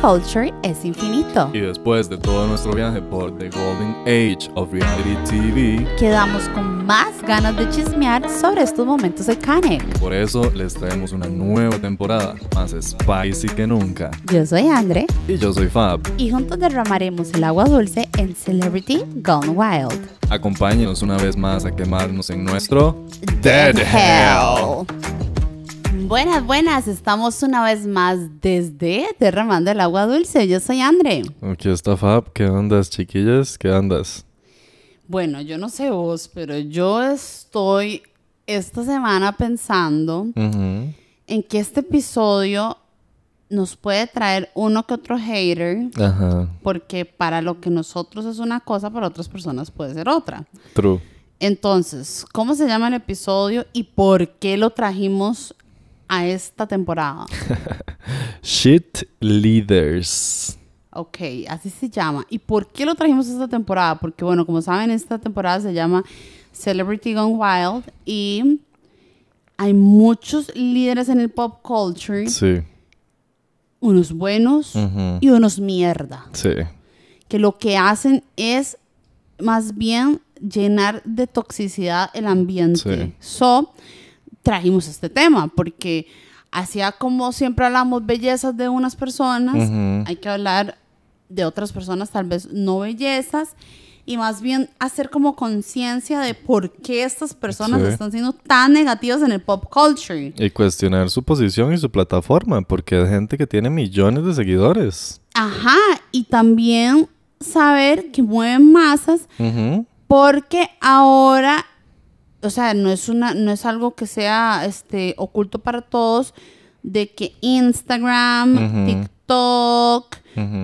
culture es infinito. Y después de todo nuestro viaje por The Golden Age of Reality TV, Quedamos con más ganas de chismear sobre estos momentos iconic. por eso les traemos una nueva temporada, más spicy que nunca. Yo soy Andre Y yo soy Fab. y juntos derramaremos el agua dulce en Celebrity Gone Wild. Acompáñenos una vez más a quemarnos en nuestro Dead Hell. Buenas, buenas, estamos una vez más desde Derramando el Agua Dulce. Yo soy Andre. Aquí está Fab. ¿Qué andas, chiquillas? ¿Qué andas? Bueno, yo no sé vos, pero yo estoy esta semana pensando en que este episodio nos puede traer uno que otro hater, Ajá. porque para lo que nosotros es una cosa, para otras personas puede ser otra. True. Entonces, ¿cómo se llama el episodio y por qué lo trajimos a esta temporada? Shit Leaders. Ok, así se llama. ¿Y por qué lo trajimos esta temporada? Porque, bueno, como saben, esta temporada se llama Celebrity Gone Wild y hay muchos líderes en el pop culture, Sí. unos buenos y unos mierda, Sí. que lo que hacen es más bien llenar de toxicidad el ambiente. Sí. So, trajimos este tema porque hacía como siempre hablamos bellezas de unas personas, Ujú. hay que hablar de otras personas tal vez no bellezas y más bien hacer como conciencia de por qué estas personas Sí. están siendo tan negativas en el pop culture. Y cuestionar su posición y su plataforma, porque hay gente que tiene millones de seguidores. Ajá, y también saber que mueven masas Ujú. porque ahora, o sea, no es una, no es algo que sea este oculto para todos de que Instagram. TikTok.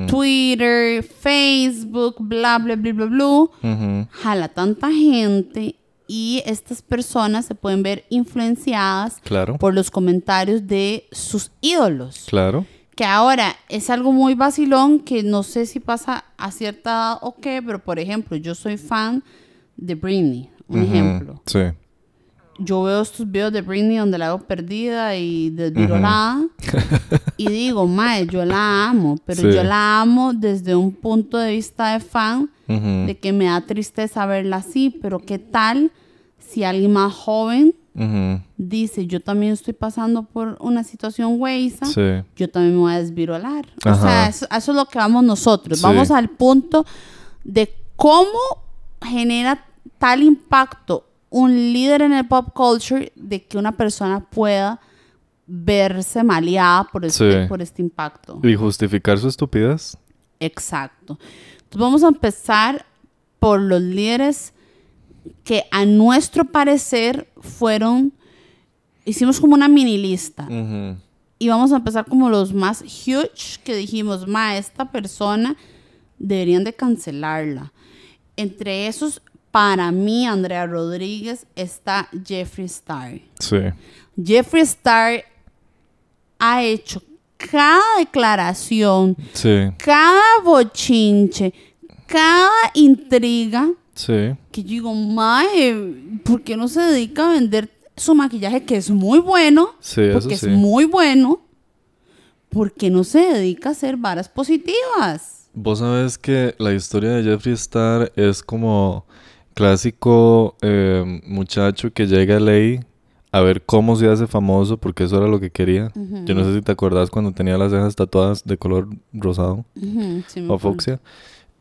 Twitter, Facebook, bla bla bla bla bla, jala tanta gente y estas personas se pueden ver influenciadas Claro. por los comentarios de sus ídolos. Claro. Que ahora es algo muy vacilón que no sé si pasa a cierta edad o qué, pero por ejemplo, yo soy fan de Britney, un ejemplo. Sí. Yo veo estos videos de Britney donde la hago perdida y desvirolada y digo, mae, yo la amo, pero Sí. yo la amo desde un punto de vista de fan de que me da tristeza verla así, pero ¿qué tal si alguien más joven dice, yo también estoy pasando por una situación güeyza? Sí. yo también me voy a desvirolar. O sea, eso, eso es lo que vamos nosotros. Sí. Vamos al punto de cómo genera tal impacto un líder en el pop culture de que una persona pueda verse maleada por este, Sí. por este impacto. ¿Y justificar su estupidez? Exacto. Entonces vamos a empezar por los líderes que a nuestro parecer fueron, hicimos como una mini lista. Y vamos a empezar como los más huge que dijimos, ma, esta persona deberían de cancelarla. Entre esos, para mí, Andrea Rodríguez, está Jeffree Star. Sí. Jeffree Star ha hecho cada declaración, Sí. cada bochinche, cada intriga Sí. que yo digo, mae, ¿por qué no se dedica a vender su maquillaje que es muy bueno? Sí, eso porque sí. es muy bueno. ¿Por qué no se dedica a hacer varas positivas? Vos sabés que la historia de Jeffree Star es como clásico eh, muchacho que llega a ley a ver cómo se hace famoso porque eso era lo que quería. Yo no sé si te acordás cuando tenía las cejas tatuadas de color rosado sí o fucsia.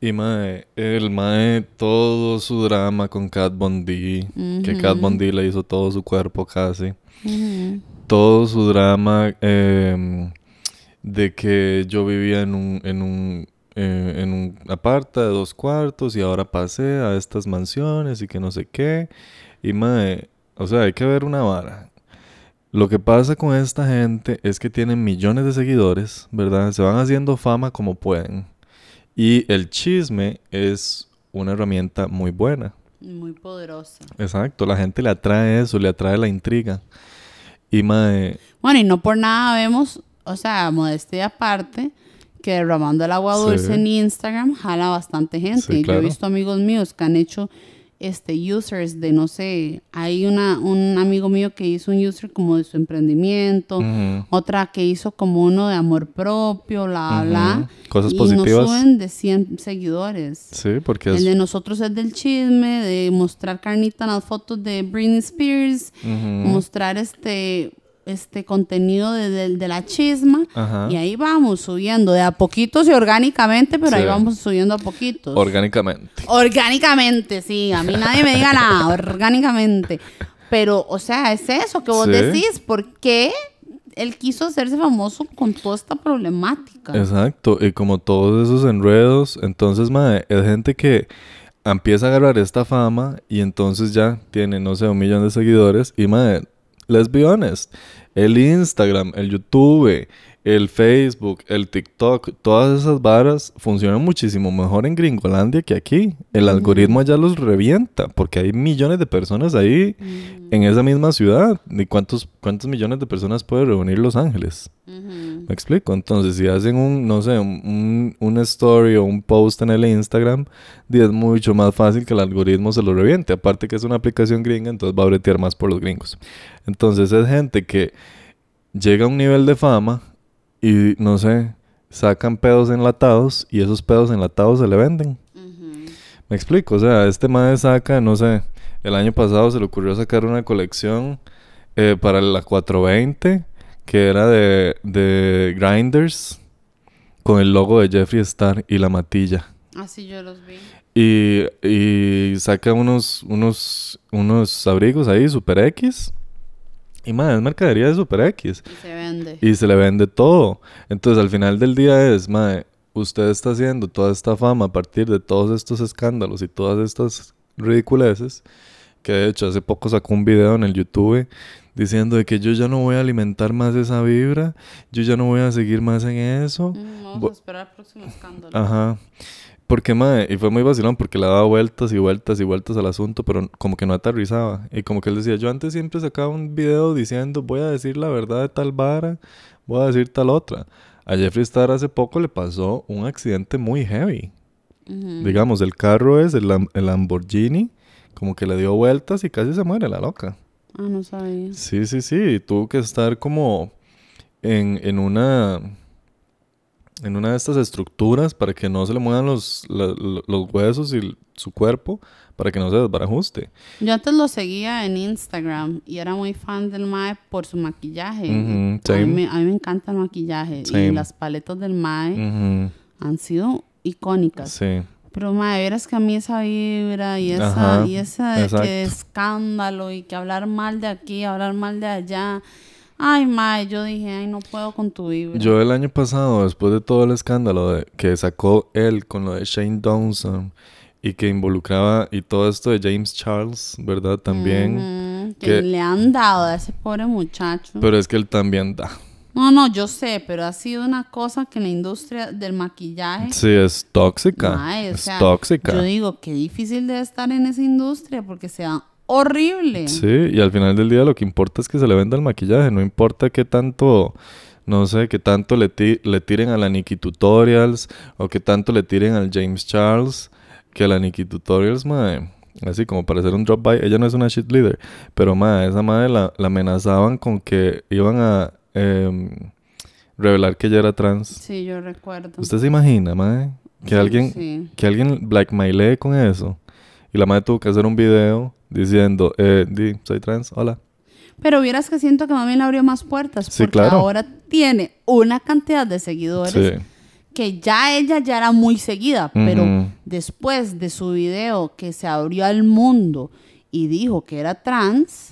Y mae, el mae, todo su drama con Cat Von D, que Cat Von D le hizo todo su cuerpo casi. Todo su drama em, de que yo vivía en un, en un, eh, en un aparta de dos cuartos y ahora pasé a estas mansiones y que no sé qué. Y mae, o sea, hay que ver una vara. Lo que pasa con esta gente es que tienen millones de seguidores, ¿verdad? Se van haciendo fama como pueden. Y el chisme es una herramienta muy buena. Muy poderosa. Exacto, la gente le atrae eso, le atrae la intriga. Y mae, Bueno, y no por nada vemos, o sea, modestia aparte, que derramando el agua Sí. dulce en Instagram jala bastante gente. Sí, Yo he visto amigos míos que han hecho este users de no sé, hay una un amigo mío que hizo un user como de su emprendimiento, otra que hizo como uno de amor propio, bla bla. Ujú. Cosas y positivas. nos suben de 100 seguidores. Sí, porque es... El de nosotros es del chisme, de mostrar carnita en las fotos de Britney Spears, mostrar este este contenido de, de- de la chisma Ajá. y ahí vamos subiendo de a poquitos y orgánicamente, pero ahí vamos subiendo a poquitos. Orgánicamente. orgánicamente, sí, a mí nadie me diga nada, orgánicamente. Pero, o sea, es eso que vos Sí. decís, ¿por qué él quiso hacerse famoso con toda esta problemática? Exacto, y como todos esos enredos, entonces, madre, es gente que empieza a agarrar esta fama y entonces ya tiene, no sé, un millón de seguidores y, madre, let's be honest, el Instagram, el YouTube, el Facebook, el TikTok, todas esas varas funcionan muchísimo mejor en Gringolandia que aquí. El algoritmo allá los revienta porque hay millones de personas ahí en esa misma ciudad. ¿Y cuántos, cuántos millones de personas puede reunir Los Ángeles? ¿Me explico? Entonces, si hacen un, no sé, un, un- story o un post en el Instagram, es mucho más fácil que el algoritmo se lo reviente. Aparte que es una aplicación gringa, entonces va a bretear más por los gringos. Entonces, es gente que llega a un nivel de fama y, no sé, sacan pedos enlatados y esos pedos enlatados se le venden. Me explico, o sea, este madre saca, no sé, el año pasado se le ocurrió sacar una colección eh, para la 420 que era de, de Grinders con el logo de Jeffree Star y la matilla. Así yo los vi. Y, y saca unos, unos, unos abrigos ahí, Super X. Y madre, es mercadería de Super X. Y se vende. Y se le vende todo. Entonces, al final del día es, mae, usted está haciendo toda esta fama a partir de todos estos escándalos y todas estas ridiculeces. Que de hecho, hace poco sacó un video en el YouTube diciendo de que yo ya no voy a alimentar más esa vibra, yo ya no voy a seguir más en eso. Mm, vamos Bu- a esperar el próximo escándalo. Ajá. Porque, mae, y fue muy vacilón porque le daba vueltas y vueltas y vueltas al asunto, pero como que no aterrizaba. Y como que él decía, yo antes siempre sacaba un video diciendo, voy a decir la verdad de tal vara, voy a decir tal otra. A Jeffree Star hace poco le pasó un accidente muy heavy. Digamos, el carro es el, el Lamborghini, como que le dio vueltas y casi se muere la loca. Ah, no sabía. Sí, sí, sí. Tuvo que estar como en, en una en una de estas estructuras para que no se le muevan los, la- los huesos y el- su cuerpo para que no se desbarajuste. Yo antes lo seguía en Instagram y era muy fan del Mae por su maquillaje. A, mí, me- a mí me encanta el maquillaje Same. y las paletas del Mae han sido icónicas. Sí. Pero Mae, verás que a mí esa vibra y esa, Ajá, y esa de que escándalo y que hablar mal de aquí, hablar mal de allá. Ay, Mae, yo dije, ay, no puedo con tu vibra. Yo el año pasado, después de todo el escándalo de, que sacó él con lo de Shane Dawson y que involucraba y todo esto de James Charles, ¿verdad? También. Que que- le han dado a ese pobre muchacho. Pero es que él también da. No, no, yo sé, pero ha sido una cosa que en la industria del maquillaje. Sí, es tóxica. Mae, o es sea, tóxica. Yo digo, qué difícil de estar en esa industria porque sea horrible. Sí, y al final del día lo que importa es que se le venda el maquillaje, no importa qué tanto, no sé, qué tanto le, ti- le tiren a la Nikki Tutorials o qué tanto le tiren al James Charles, que a la Nikki Tutorials, madre, así como para hacer un drop by, ella no es una shit leader, pero madre, esa madre la, la amenazaban con que iban a em, revelar que ella era trans. Sí, yo recuerdo. ¿Usted se imagina, madre? Que Sí, alguien, sí. que alguien blackmailee con eso. Y la madre tuvo que hacer un video diciendo, eh, di, soy trans, hola. Pero vieras que siento que bien le abrió más puertas. Sí, porque claro. ahora tiene una cantidad de seguidores Sí. que ya ella ya era muy seguida. Pero después de su video que se abrió al mundo y dijo que era trans.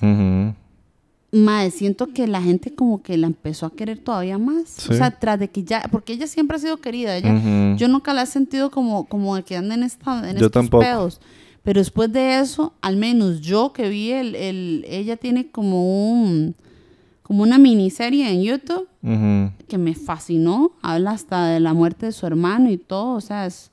Mae, siento que la gente como que la empezó a querer todavía más. Sí. O sea, tras de que ya, porque ella siempre ha sido querida. Ella. Yo nunca la he sentido como, como de que anda en, esta, en Yo estos tampoco. pedos. Pero después de eso, al menos yo que vi el, el ella tiene como un, como una miniserie en YouTube que me fascinó. Habla hasta de la muerte de su hermano y todo. O sea, es,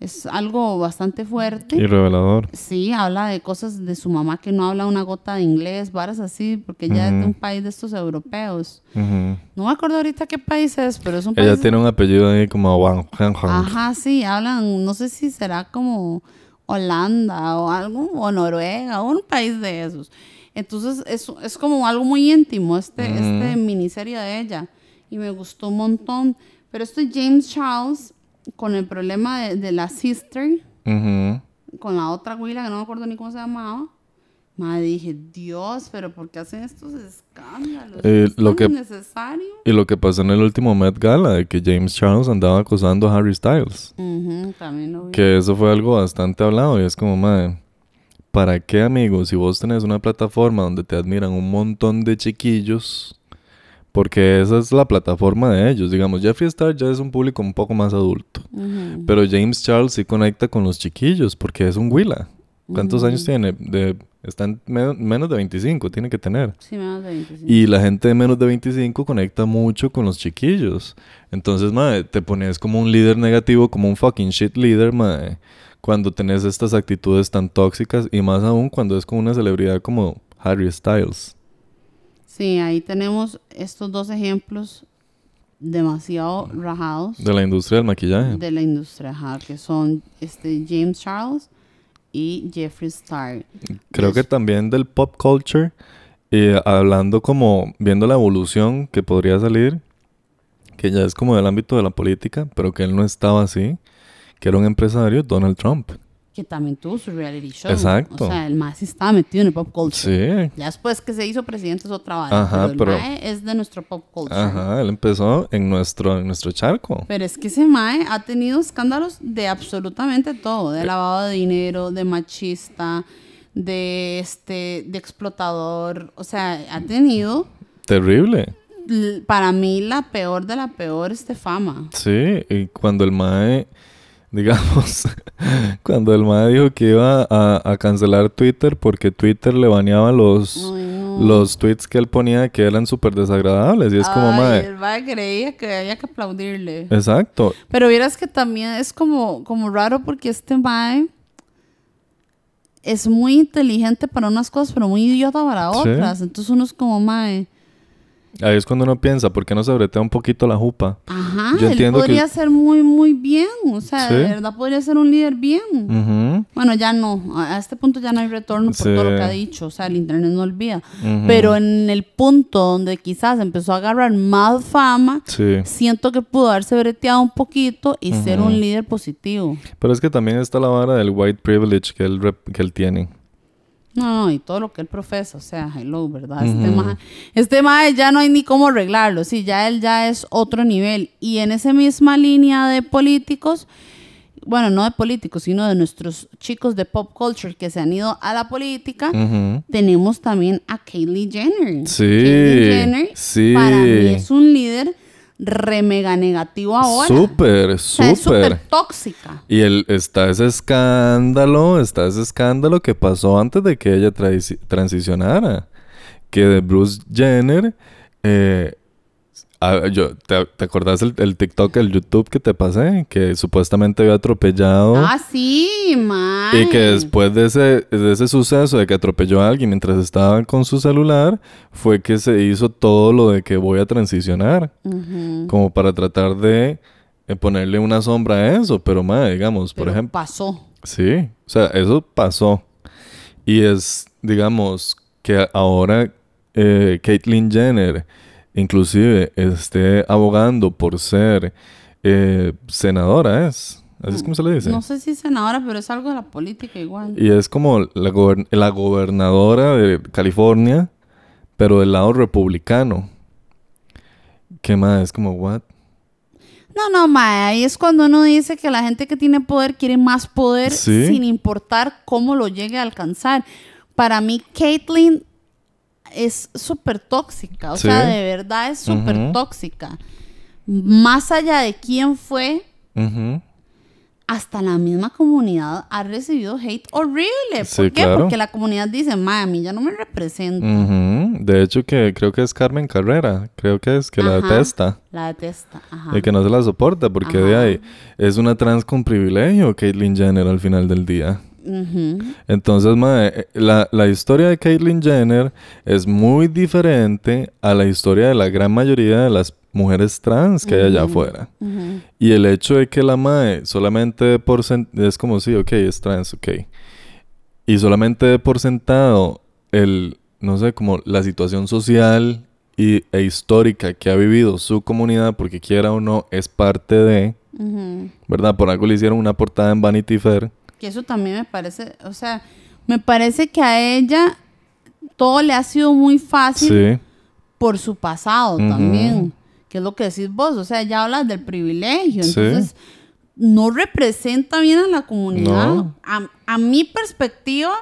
es algo bastante fuerte. Y revelador. Sí, habla de cosas de su mamá que no habla una gota de inglés, varas así, porque ella es de un país de estos europeos. No me acuerdo ahorita qué país es, pero es un Ella país... tiene un apellido ahí como Wang. Ajá, sí, hablan, no sé si será como Holanda o algo, o Noruega, o un país de esos. Entonces es, es como algo muy íntimo este, este miniserie de ella. Y me gustó un montón. Pero este James Charles, con el problema de, de la sister, con la otra güila que no me acuerdo ni cómo se llamaba. Madre, dije, Dios, pero ¿por qué hacen estos escándalos? Eh, ¿Es lo tan que- necesario? Y lo que pasó en el último Met Gala, de que James Charles andaba acosando a Harry Styles. Ujú, también lo vi. Que eso fue algo bastante hablado y es como, madre, ¿para qué, amigos? Si vos tenés una plataforma donde te admiran un montón de chiquillos, porque esa es la plataforma de ellos. Digamos, Jeffree Star ya es un público un poco más adulto, pero James Charles sí conecta con los chiquillos porque es un Willa. ¿Cuántos años tiene? De, está en me- menos de 25, tiene que tener. Sí, menos de 25. Y la gente de menos de 25 conecta mucho con los chiquillos. Entonces, madre, te pones como un líder negativo, como un fucking shit leader, madre. Cuando tenés estas actitudes tan tóxicas y más aún cuando es con una celebridad como Harry Styles. Sí, ahí tenemos estos dos ejemplos demasiado rajados De la industria del maquillaje. de la industria, ajá, que son este James Charles y Jeffree Star. Creo que también del pop culture. Y hablando como, viendo la evolución que podría salir, que ya es como del ámbito de la política, pero que él no estaba así, que era un empresario, Donald Trump. Que también tuvo su reality show. Exacto. O sea, el más estaba metido en el pop culture. Sí. Ya después que se hizo presidente es otra vara. Ajá, pero el pero- mae es de nuestro pop culture. Ajá, él empezó en nuestro, en nuestro charco. Pero es que ese mae ha tenido escándalos de absolutamente todo, de lavado de dinero, de machista, de este, de explotador, o sea, ha tenido Terrible. para mí la peor de la peor este fama. Sí, y cuando el MAE, digamos, cuando el MAE dijo que iba a, a cancelar Twitter porque Twitter le baneaba los, Ay, no. los tweets que él ponía que eran súper desagradables. Y es como, MAE, el mae creía que había que aplaudirle. exacto. Pero vieras que también es como, como raro porque este mae es muy inteligente para unas cosas, pero muy idiota para Sí. otras. Entonces uno es como mae. Ahí es cuando uno piensa, ¿por qué no se bretea un poquito la jupa? Ajá, Yo él entiendo que- podría ser muy, muy bien. O sea, Sí. de verdad podría ser un líder bien. Ujú, Bueno, ya no. A este punto ya no hay retorno por Sí. todo lo que ha dicho. O sea, el internet no olvida. ujú. Pero en el punto donde quizás empezó a agarrar más fama, Sí, siento que pudo haberse breteado un poquito y ser un líder positivo. pero es que también está la vara del white privilege que él, que él tiene. No, no, y todo lo que él profesa, o sea, hello, ¿verdad? Este mae este mae ya no hay ni cómo arreglarlo, sí, ya él ya es otro nivel. Y en esa misma línea de políticos, bueno, no de políticos, sino de nuestros chicos de pop culture que se han ido a la política, tenemos también a Kylie Jenner. Sí, Kylie Jenner, sí. para mí es un líder re mega negativo ahora. Súper, O sea, súper tóxica. Y el, está ese escándalo, está ese escándalo que pasó antes de que ella transi- transicionara. Que de Bruce Jenner, eh, ah, yo, ¿te, te acordás el, el TikTok, el YouTube que te pasé? Que supuestamente había atropellado. Ah, sí, mae. Y que después de ese, de ese suceso de que atropelló a alguien mientras estaba con su celular, fue que se hizo todo lo de que voy a transicionar. Como para tratar de eh, ponerle una sombra a eso. Pero, madre, digamos, por Pero ejemplo. Pasó. Sí, o sea, eso pasó. Y es, digamos, que ahora eh, Caitlyn Jenner inclusive esté abogando por ser eh, senadora, ¿es? Así es como se le dice. No sé si senadora, pero es algo de la política igual. Y es como la, gober- la gobernadora de California, pero del lado republicano. ¿Qué más? Es como, what? No, no, mae, ahí es cuando uno dice que la gente que tiene poder quiere más poder Sí. sin importar cómo lo llegue a alcanzar. Para mí, Caitlyn es súper tóxica, o Sí. sea, de verdad es súper tóxica. Más allá de quién fue, hasta la misma comunidad ha recibido hate horrible. ¿Por Sí, qué? claro. Porque la comunidad dice, mí ya no me representa. De hecho, que creo que es Carmen Carrera. Creo que es que la detesta. La detesta. Ajá. Y que no se la soporta porque de ahí es una trans con privilegio Caitlyn Jenner al final del día. Entonces, mae, eh, la, la historia de Caitlyn Jenner es muy diferente a la historia de la gran mayoría de las mujeres trans que hay allá afuera. Y el hecho de que la mae solamente por es como sí, ok, es trans, ok. Y solamente por sentado el, no sé, como la situación social y, e histórica que ha vivido su comunidad, porque quiera o no, es parte de, ¿verdad? Por algo le hicieron una portada en Vanity Fair. Que eso también me parece, o sea, me parece que a ella todo le ha sido muy fácil por su pasado también, que es lo que decís vos, o sea, ya hablas del privilegio, entonces no representa bien a la comunidad. A, mi perspectiva,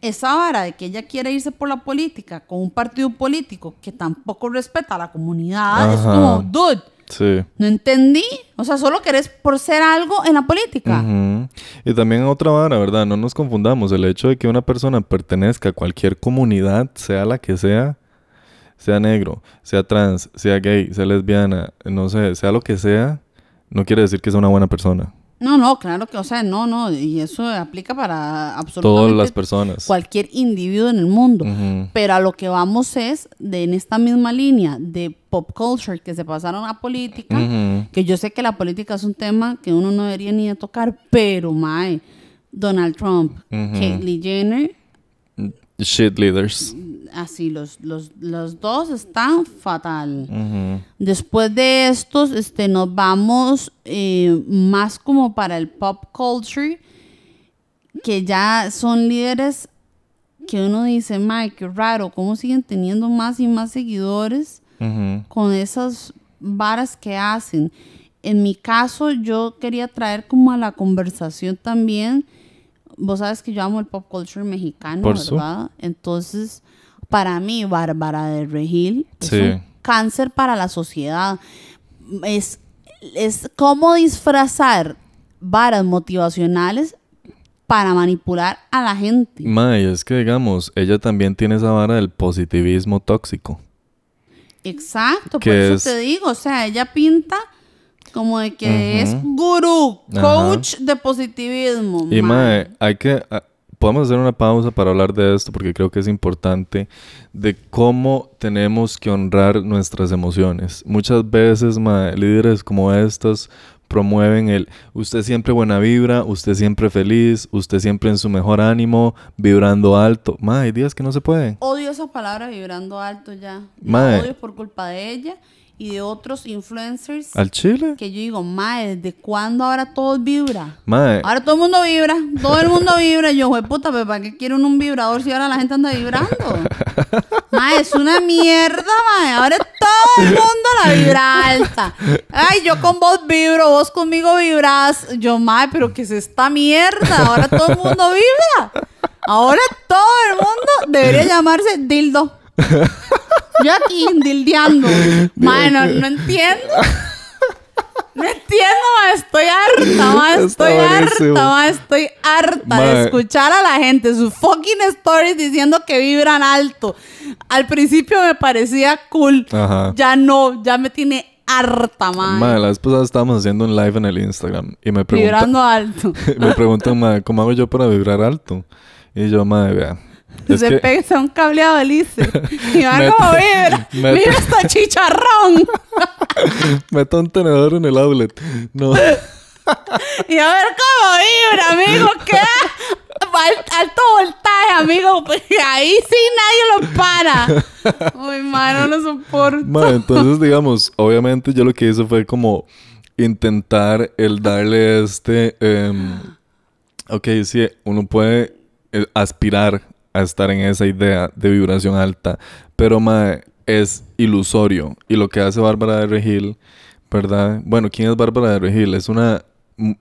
esa vara de que ella quiere irse por la política con un partido político que tampoco respeta a la comunidad, es como, dude. Sí. No entendí. O sea, solo querés por ser algo en la política. Y también otra vara, ¿verdad? No nos confundamos. El hecho de que una persona pertenezca a cualquier comunidad, sea la que sea, sea negro, sea trans, sea gay, sea lesbiana, no sé, sea lo que sea, no quiere decir que sea una buena persona. No, no, claro que, o sea, no, no, y eso aplica para absolutamente todas las personas. Cualquier individuo en el mundo. Pero a lo que vamos es de en esta misma línea de pop culture que se pasaron a política, que yo sé que la política es un tema que uno no debería ni de tocar, pero mae, Donald Trump, Caitlyn Jenner, shit leaders así, los, los, los dos están fatal. Después de estos, este, nos vamos eh, más como para el pop culture, que ya son líderes que uno dice, Mike, qué raro, cómo siguen teniendo más y más seguidores con esas varas que hacen. En mi caso, yo quería traer como a la conversación también. Vos sabes que yo amo el pop culture mexicano, ¿verdad? Entonces, para mí, Bárbara de Regil es un cáncer para la sociedad. Es, es cómo disfrazar varas motivacionales para manipular a la gente. May, es que digamos, ella también tiene esa vara del positivismo tóxico. Exacto, por eso te digo, o sea, ella pinta como de que es gurú, coach de positivismo. Y mae, hay que podemos hacer una pausa para hablar de esto porque creo que es importante de cómo tenemos que honrar nuestras emociones. Muchas veces líderes como estos promueven el usted siempre buena vibra, usted siempre feliz, usted siempre en su mejor ánimo, vibrando alto. Ma, hay días que no se puede. Odio esa palabra vibrando alto ya. Ma, odio por culpa de ella y de otros influencers. ¿Al chile? Que yo digo, mae, ¿desde cuándo ahora todo vibra? Mae. Ahora todo el mundo vibra, todo el mundo vibra. Yo, güey, puta, pero ¿para qué quiere un vibrador si ahora la gente anda vibrando? mae, es una mierda, mae. Ahora todo el mundo la vibra alta. Ay, yo con vos vibro, vos conmigo vibras. Yo, mae, pero ¿qué es esta mierda? Ahora todo el mundo vibra. Ahora todo el mundo debería llamarse dildo. Yo aquí dildeando. Mano, no entiendo. No entiendo, ma, estoy harta, ma, estoy harta, ma, estoy harta de escuchar a la gente sus fucking stories diciendo que vibran alto. Al principio me parecía cool, ya no, ya me tiene harta, ma. Ma, la vez pasada estábamos haciendo un live en el Instagram y me preguntan... Vibrando alto. me preguntan, ma, ¿cómo hago yo para vibrar alto? Y yo, ma, vea se pega un cableado de lice. Y va como vibra. Mira esta chicharrón. Meto un tenedor en el outlet. No. y a ver cómo vibra, amigo. ¿Qué? Alto voltaje, amigo. Ahí sí nadie lo para. Uy, mano, no soporto. entonces, digamos, obviamente yo lo que hice fue como intentar el darle este... Um, ok, sí, uno puede eh, aspirar a estar en esa idea de vibración alta, pero mae, es ilusorio. Y lo que hace Bárbara de Regil, ¿verdad? Bueno, ¿quién es Bárbara de Regil? Es una,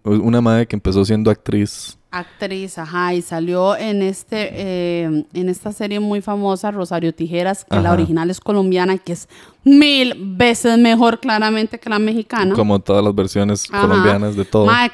una madre que empezó siendo actriz Actriz, ajá, y salió en este eh, en esta serie muy famosa, Rosario Tijeras, que la original es colombiana, que es mil veces mejor claramente que la mexicana. Como todas las versiones colombianas de todo. Mae,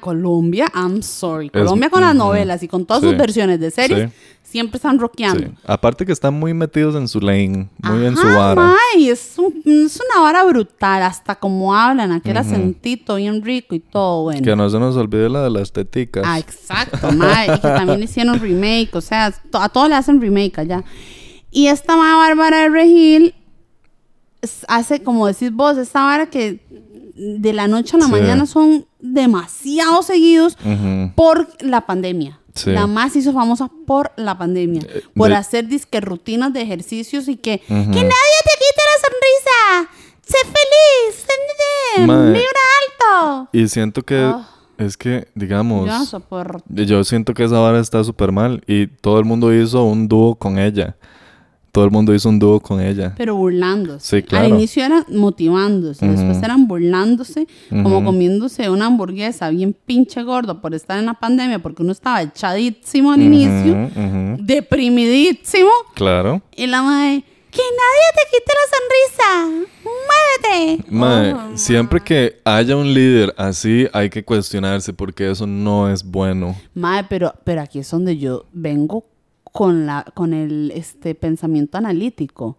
Colombia, I'm sorry. Colombia con las novelas y con todas sus versiones de series siempre están rockeando. Aparte que están muy metidos en su lane, muy en su vara. Ay, es, es, una vara brutal, hasta como hablan, aquel acentito bien rico y todo bueno. Que no se nos olvide la de las estética. Ah, exacto, mae, y que también hicieron remake, o sea, a todos le hacen remake allá. Y esta mae Bárbara de Regil hace, como decís vos, esta vara que de la noche a la Sí. mañana son demasiado seguidos Ujú. por la pandemia. Sí. La más hizo famosa por la pandemia. por de- hacer disque rutinas de ejercicios y que, Ujú. que nadie te quite la sonrisa. Sé feliz. sé-. Vibra alto. Y siento que Ah. es que, digamos, Yo yo siento que esa vara está súper mal y todo el mundo hizo un dúo con ella. Todo el mundo hizo un dúo con ella. Pero burlándose. Sí, claro. Al inicio eran motivándose, después Ujú. eran burlándose, como Ujú. comiéndose una hamburguesa bien pinche gordo por estar en la pandemia, porque uno estaba echadísimo al inicio, Ujú, ujú. deprimidísimo, Claro. y la madre, que nadie te quite la sonrisa, muévete. Mae, Oh, siempre que haya un líder así, hay que cuestionarse porque eso no es bueno. Mae, pero, pero aquí es donde yo vengo con, la, con el este, pensamiento analítico.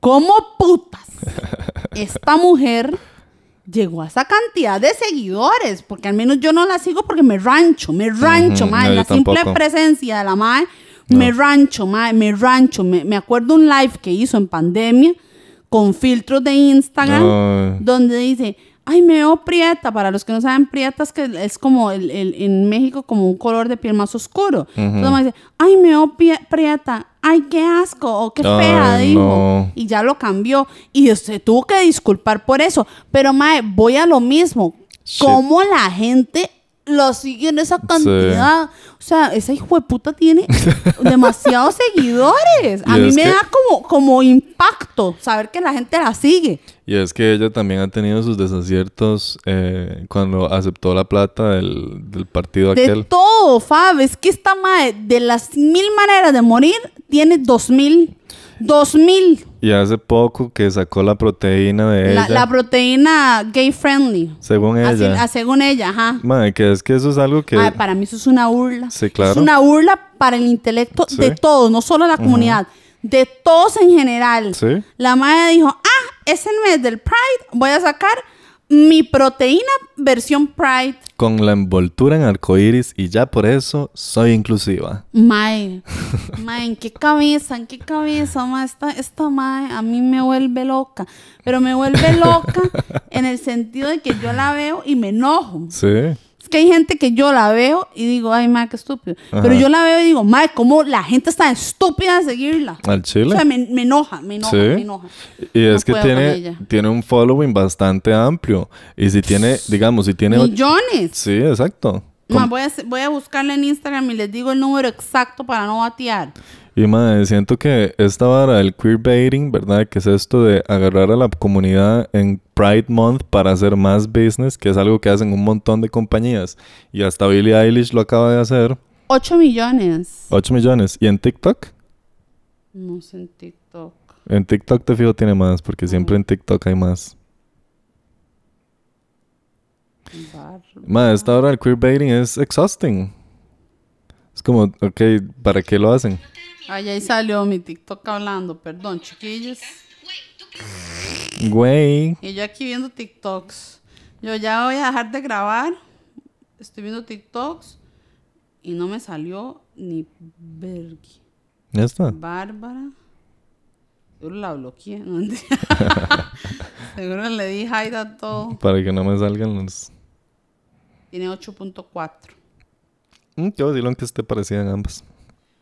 ¿Cómo putas esta mujer llegó a esa cantidad de seguidores? Porque al menos yo no la sigo porque me rancho, me rancho, no, yo La simple tampoco. presencia de la mae, me rancho, mae, me rancho. Me, me acuerdo un live que hizo en pandemia con filtros de Instagram donde dice, ay, me veo prieta. Para los que no saben, prieta es que es como el, el- en México como un color de piel más oscuro. Entonces me dice, ay, me veo prieta. Ay, qué asco o qué fea, dijo. no. Y ya lo cambió. Y se tuvo que disculpar por eso. Pero, mae, voy a lo mismo. Shit. ¿Cómo la gente lo sigue en esa cantidad? O sea, esa hijo de puta tiene demasiados seguidores. A Y mí me que- da como, como impacto saber que la gente la sigue. Y es que ella también ha tenido sus desaciertos eh, cuando aceptó la plata del, del partido De aquel. todo, Fab. Es que esta madre, de las mil maneras de morir, tiene dos mil. Dos mil. Y hace poco que sacó la proteína de La, ella. la proteína gay friendly. según Así- ella. ah, según ella, ajá. Mae, que es que eso es algo que... Ay, para mí eso es una burla. Sí, claro. Es una burla para el intelecto Sí. de todos, no solo la comunidad, de todos en general. Sí. La madre dijo, ah, es el mes del Pride, voy a sacar mi proteína versión Pride. Con la envoltura en arcoíris y ya por eso soy inclusiva. Mae, mae, ¿en qué cabeza? ¿En qué cabeza? Mae, esta, esta mae a mí me vuelve loca. Pero me vuelve loca en el sentido de que yo la veo y me enojo. Sí. Que hay gente que yo la veo y digo, ay, mae, qué estúpido. Ajá. Pero yo la veo y digo, mae, ¿cómo la gente está estúpida de seguirla? Al chile. O sea, me, me enoja, me enoja, Sí. me enoja. Y No es que tiene, tiene un following bastante amplio. Y si tiene, digamos, si tiene... Millones. Sí, exacto. Ma, voy, a, voy a buscarle en Instagram y les digo el número exacto para no batear. Y madre, siento que esta vara del queerbaiting, ¿verdad? Que es esto de agarrar a la comunidad en Pride Month para hacer más business, que es algo que hacen un montón de compañías. Y hasta Billie Eilish lo acaba de hacer. 8 millones. 8 millones. ¿Y en TikTok? No sé en TikTok. En TikTok te fijo tiene más, porque siempre en TikTok hay más. Madre, esta hora del queerbaiting es exhausting. Es como, ok, ¿para qué lo hacen? Ay, ahí salió mi TikTok hablando. Perdón, chiquillos. Güey. Y yo aquí viendo TikToks. Yo ya voy a dejar de grabar. Estoy viendo TikToks. Y no me salió ni vergui. Ya está. Bárbara. Seguro la bloqueé. No. Seguro le di hide a todo. Para que no me salgan los... Tiene 8.4. Mm, Qué vacilón que esté parecida en ambas.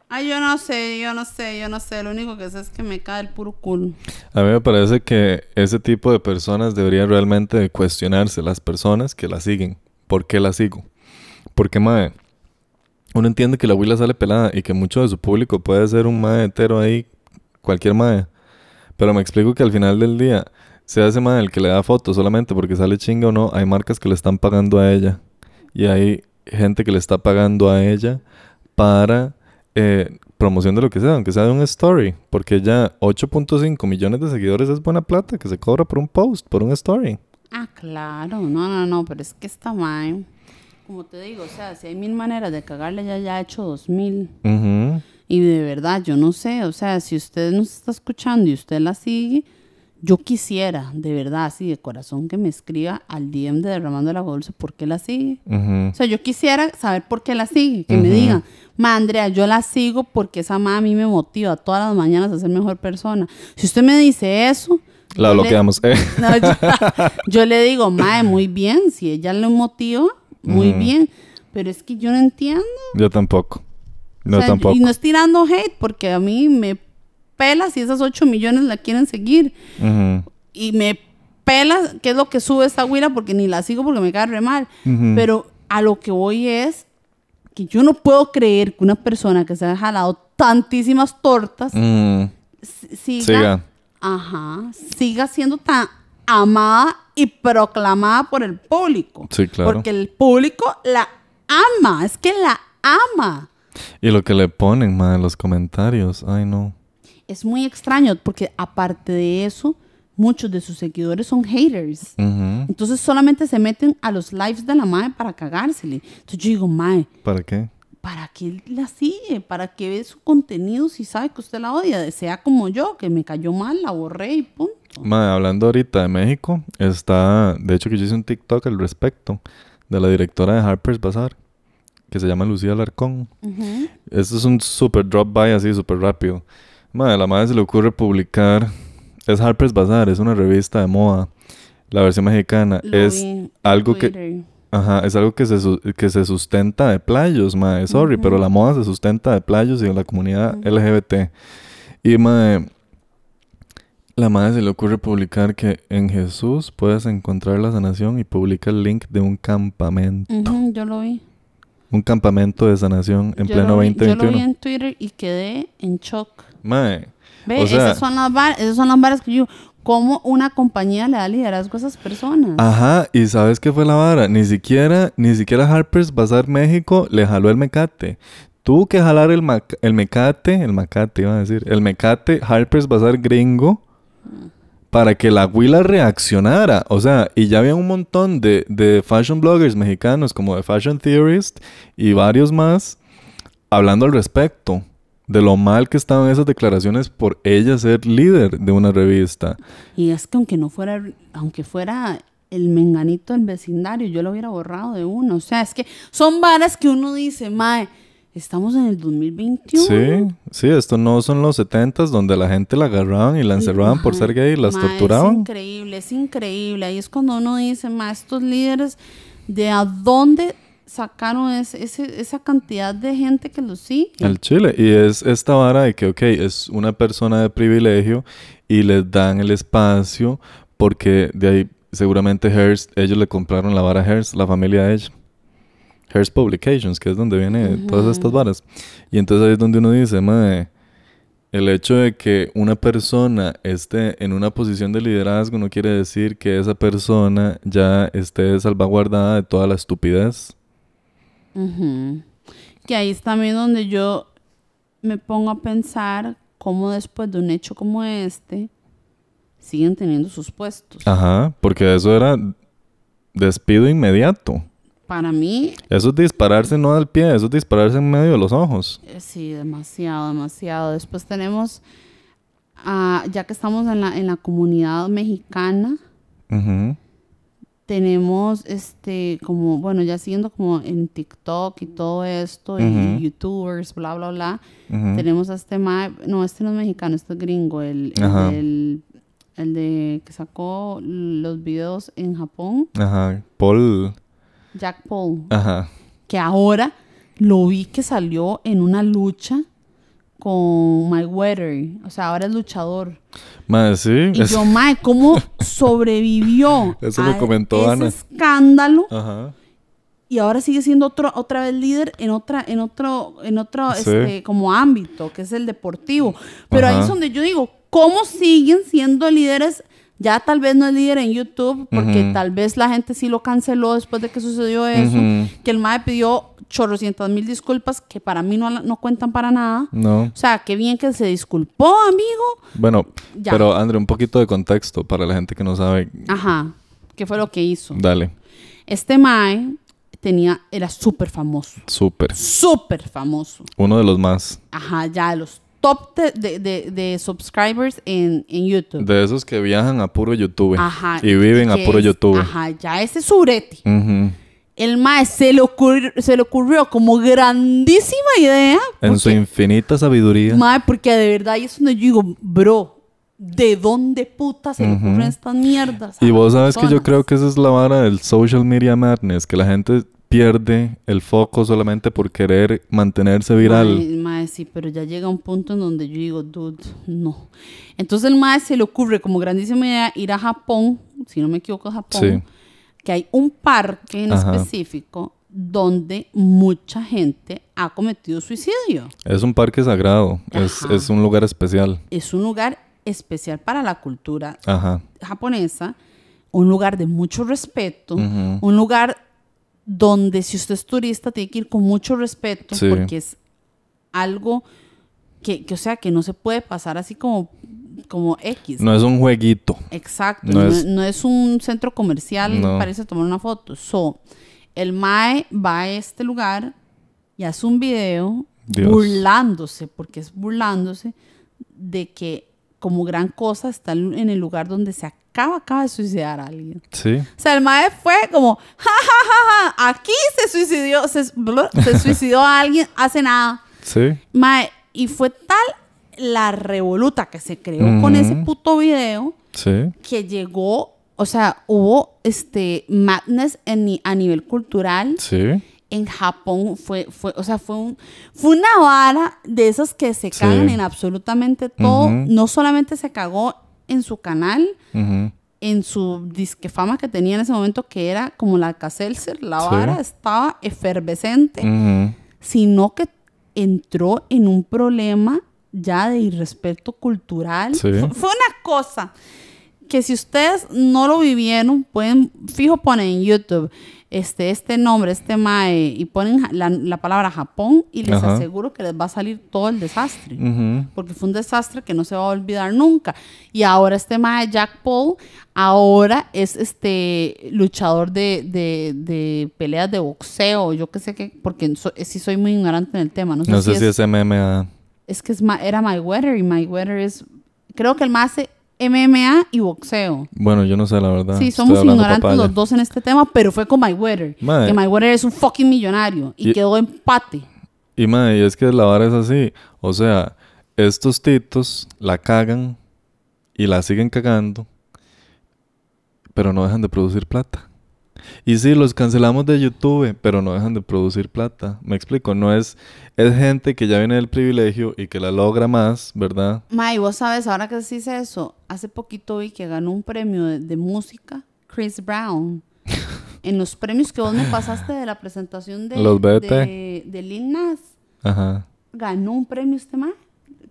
Ay, yo no sé, yo no sé, yo no sé. Lo único que sé es que me cae el puro culo. A mí me parece que ese tipo de personas deberían realmente cuestionarse las personas que la siguen. ¿Por qué la sigo? Porque, mae, uno entiende que la abuela sale pelada y que mucho de su público puede ser un mae hetero ahí, cualquier mae. Pero me explico que al final del día, sea ese mae el que le da fotos solamente porque sale chinga o no, hay marcas que le están pagando a ella. Y hay gente que le está pagando a ella para eh, promoción de lo que sea, aunque sea de un story. Porque ya 8.5 millones de seguidores es buena plata que se cobra por un post, por un story. Ah, claro. No, no, no. Pero es que está mal. Como te digo, o sea, si hay mil maneras de cagarle, ya ya ha hecho dos mil. Y de verdad, yo no sé, o sea, si usted nos está escuchando y usted la sigue, yo quisiera, de verdad, así de corazón, que me escriba al DM de Derramando la Dulce por qué la sigue. O sea, yo quisiera saber por qué la sigue, que me Ujú. diga, ma, Andrea, yo la sigo porque esa ma a mí me motiva todas las mañanas a ser mejor persona. Si usted me dice eso, La Yo le- bloqueamos. Eh. No, yo, yo le digo, mae, muy bien, si ella le motiva, muy bien. Pero es que yo no entiendo. Yo tampoco. No O sea, tampoco. Y no es tirando hate, porque a mí me pela si esas 8 millones la quieren seguir. Ujú. Y me pela qué es lo que sube esta güira, porque ni la sigo porque me cae re mal. Ujú. Pero a lo que voy es que yo no puedo creer que una persona que se ha jalado tantísimas tortas Mm, siga, Siga. Ajá, siga siendo tan amada y proclamada por el público. Sí, claro. Porque el público la ama, es que la ama. Y lo que le ponen, ma, en los comentarios. Ay, no. Es muy extraño porque aparte de eso, muchos de sus seguidores son haters. Entonces solamente se meten a los lives de la madre para cagársele. Entonces yo digo, mae, ¿Para qué? ¿para qué la sigue? ¿Para qué ve su contenido si sabe que usted la odia? Sea como yo, que me cayó mal, la borré y punto. Ma, hablando ahorita de México, está, de hecho que yo hice un TikTok al respecto de la directora de Harper's Bazaar, que se llama Lucía Alarcón. Ujú. Esto es un super drop by así, súper rápido. Ma, a la madre se le ocurre publicar, es Harper's Bazaar, es una revista de moda, la versión mexicana, Lo es vi algo que, ajá, es algo que se, que se sustenta de playos, ma, sorry, pero la moda se sustenta de playos y de la comunidad LGBT. Y ma, la madre se le ocurre publicar que en Jesús puedes encontrar la sanación y publica el link de un campamento. Yo lo vi. Un campamento de sanación en yo pleno lo vi, Yo lo vi 2021. en Twitter y quedé en shock. Mae, Ve, O sea- esas, son las var- esas son las varas que yo... ¿Cómo una compañía le da liderazgo a esas personas? Ajá, y ¿sabes qué fue la vara? Ni siquiera, ni siquiera Harper's Bazaar México le jaló el mecate. Tuvo que jalar el, el mecate, el macate iba a decir, el mecate Harper's Bazaar gringo para que la huila reaccionara. O sea, y ya había un montón de, de fashion bloggers mexicanos como de Fashion Theorist y varios más hablando al respecto de lo mal que estaban esas declaraciones por ella ser líder de una revista. Y es que aunque no fuera, aunque fuera el menganito del vecindario, yo lo hubiera borrado de uno. O sea, es que son varas que uno dice, mae, estamos en el 2021. Sí, sí, esto no son los setentas donde la gente la agarraban y la encerraban por ser gay y las Es torturaban. increíble, es increíble. Ahí es cuando uno dice, ma, estos líderes, ¿de a dónde sacaron ese- ese- esa cantidad de gente que los sigue? El Chile. Y es esta vara de que, ok, es una persona de privilegio y les dan el espacio porque de ahí seguramente Hearst, ellos le compraron la vara a Hearst, la familia de ella. Hearst Publications, que es donde vienen todas estas varas. Y entonces ahí es donde uno dice, madre, el hecho de que una persona esté en una posición de liderazgo no quiere decir que esa persona ya esté salvaguardada de toda la estupidez. Ujú. Que ahí es también donde yo me pongo a pensar cómo después de un hecho como este siguen teniendo sus puestos. Ajá, porque eso era despido inmediato. Para mí, Eso es dispararse no al pie, eso es dispararse en medio de los ojos. eh, sí, demasiado, demasiado. Después tenemos, ah, ya que estamos en la, en la comunidad mexicana, tenemos este como bueno ya siguiendo como en TikTok y todo esto y youtubers bla bla bla tenemos a este ma no este no es mexicano este es gringo el, el del- el de que sacó los videos en Japón Ajá, Paul. Jack Paul Ajá. que ahora lo vi que salió en una lucha con Mayweather o sea ahora es luchador Madre, sí. y es- yo Mae cómo sobrevivió Eso me a comentó ese Ana. escándalo Ajá. y ahora sigue siendo otro otra vez líder en otra en otro en otro Sí. este como ámbito que es el deportivo pero ahí es donde yo digo cómo siguen siendo líderes ya tal vez no es líder en YouTube porque tal vez la gente sí lo canceló después de que sucedió eso que el MAE pidió chorrocientas mil disculpas que para mí no, no cuentan para nada No. o sea qué bien que se disculpó amigo Bueno, Ya. pero André, un poquito de contexto para la gente que no sabe. ajá qué fue lo que hizo Dale. este MAE tenía era súper famoso Súper. súper famoso Uno de los más. Ajá, ya los top de, de, de- de subscribers en, en YouTube. De esos que viajan a puro YouTube. Ajá. Y viven a puro es- YouTube. Ajá, ya ese es surete. Ujú. El mae se le, ocurrió, se le ocurrió como grandísima idea. En su infinita sabiduría. Mae, porque de verdad, y es donde yo digo, bro, ¿de dónde puta se le ocurren estas mierdas? Y vos sabes que yo creo que esa es la vara del social media madness, que la gente pierde el foco solamente por querer mantenerse viral. Mae, sí, pero ya llega un punto en donde yo digo, dude, no. Entonces el mae se le ocurre como grandísima idea ir a Japón, si no me equivoco, Japón, Sí. que hay un parque en Ajá. específico donde mucha gente ha cometido suicidio. Es un parque sagrado, es, un lugar especial. Es un lugar especial para la cultura Ajá. japonesa, un lugar de mucho respeto, un lugar donde si usted es turista tiene que ir con mucho respeto Sí. porque es algo que, que, o sea, que no se puede pasar así como, como X. No es un jueguito. Exacto, no no, es- no es un centro comercial No. para irse a tomar una foto. So, el Mae va a este lugar y hace un video Dios. burlándose, porque es burlándose de que como gran cosa está en el lugar donde se acaba, acaba de suicidar a alguien. Sí. O sea, el mae fue como, ja, ja, ja, ja, aquí se suicidó, se, se suicidó a alguien hace nada. Sí. Mae, y fue tal la revoluta que se creó con ese puto video Sí. que llegó, o sea, hubo este madness en, a nivel cultural. Sí. En Japón fue, fue, o sea, fue, un, fue una vara de esas que se Sí. cagan en absolutamente todo. No solamente se cagó en su canal, en su disque fama que tenía en ese momento, que era como la Caselser, la Sí. vara estaba efervescente, sino que entró en un problema ya de irrespeto cultural. Sí. Fue una cosa que si ustedes no lo vivieron, pueden, fijo, ponen en YouTube este, este nombre, este mae, y ponen la, la palabra Japón y les Ajá. aseguro que les va a salir todo el desastre porque fue un desastre que no se va a olvidar nunca. Y ahora este mae Jack Paul, ahora es este luchador de, de, de peleas de boxeo, yo qué sé qué, porque so- sí soy muy ignorante en el tema. No sé, No si, sé si es, MMA. es que es era Mayweather y Mayweather es, creo que el más hace MMA y boxeo. Bueno, yo no sé la verdad. Sí, somos ignorantes papaya. los dos en este tema, pero fue con Mayweather. Mae. Que Mayweather es un fucking millonario y, Y- quedó empate. Y madre, y es que la vara es así. O sea, estos titos la cagan y la siguen cagando, pero no dejan de producir plata. Y sí, los cancelamos de YouTube, pero no dejan de producir plata. Me explico, no es es gente que ya viene del privilegio y que la logra más, ¿verdad? May, vos sabes, ahora que se dice eso, hace poquito vi que ganó un premio de, de música Chris Brown. en los premios que vos me pasaste de la presentación de, Los BET. de, de Lil Nas, Ajá. ganó un premio este man,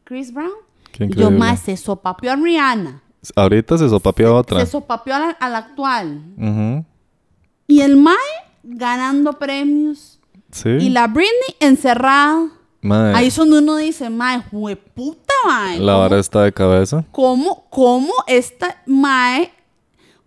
Chris Brown. Qué Y yo más se sopapeó a Rihanna, Ahorita se sopapeó otra. se sopapeó a la, a la actual. Ujú. Y el Mae ganando premios. Sí. Y la Britney encerrada. Mae, Ahí es donde uno dice, Mae, hueputa, Mae. la ¿cómo- vara está de cabeza. cómo, cómo esta Mae,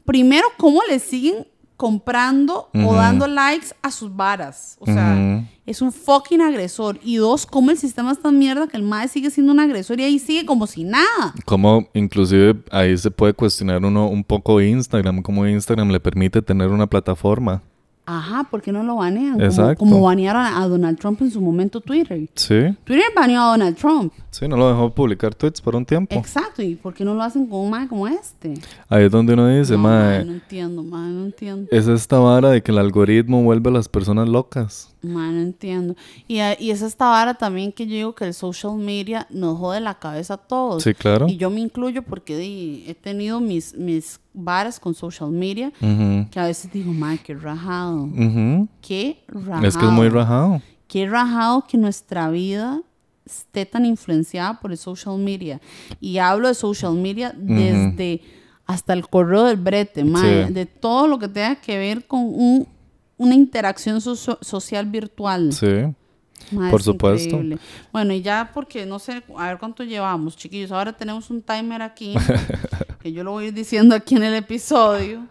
primero, cómo le siguen comprando o dando likes a sus varas. O sea, es un fucking agresor. Y dos, cómo el sistema es tan mierda que el Mae sigue siendo un agresor y ahí sigue como si nada. Como inclusive ahí se puede cuestionar uno un poco Instagram, cómo Instagram le permite tener una plataforma. Ajá, ¿por qué no lo banean? Como, Exacto. como banearon a Donald Trump en su momento Twitter. Sí, Twitter baneó a Donald Trump. sí, no lo dejó publicar tweets por un tiempo. Exacto. ¿Y por qué no lo hacen con un Mae como este? Ahí es donde uno dice, no, mae, no entiendo, Mae, no entiendo. es esta vara de que el algoritmo vuelve a las personas locas. Man, no entiendo. Y, y es esta vara también que yo digo que el social media nos jode la cabeza a todos. Sí, claro. Y yo me incluyo porque di, he tenido mis, mis varas con social media que a veces digo, man, qué rajado. ujú. Qué rajado. Es que es muy rajado. Qué rajado que nuestra vida esté tan influenciada por el social media. Y hablo de social media desde hasta el correo del brete, Sí. de todo lo que tenga que ver con un- una interacción social virtual. Sí. Por es supuesto. increíble. Bueno, y ya porque no sé, a ver cuánto llevamos, chiquillos. Ahora tenemos un timer aquí, que yo lo voy a ir diciendo aquí en el episodio,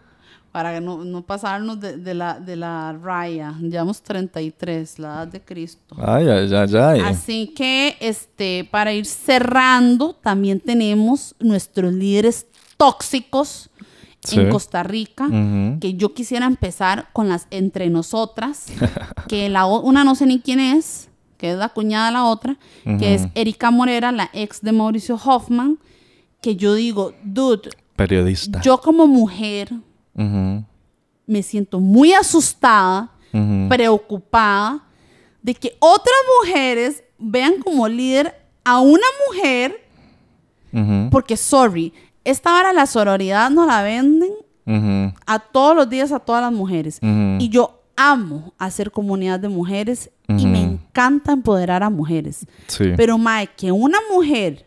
para no, no pasarnos de, de la, de la raya. Llevamos 33, la edad de Cristo. Ay, ay, ay, ay. Así que, este, para ir cerrando, también tenemos nuestros líderes tóxicos en. Costa Rica que yo quisiera empezar con las entre nosotras, que la una no sé ni quién es, que es la cuñada de la otra, que es Erika Morera, la ex de Mauricio Hoffman, que yo digo, dude, Periodista. yo como mujer me siento muy asustada, preocupada de que otras mujeres vean como líder a una mujer, porque, sorry, esta hora la sororidad no la venden a todos los días a todas las mujeres. Y yo amo hacer comunidad de mujeres y me encanta empoderar a mujeres. Sí. Pero, Mae, que una mujer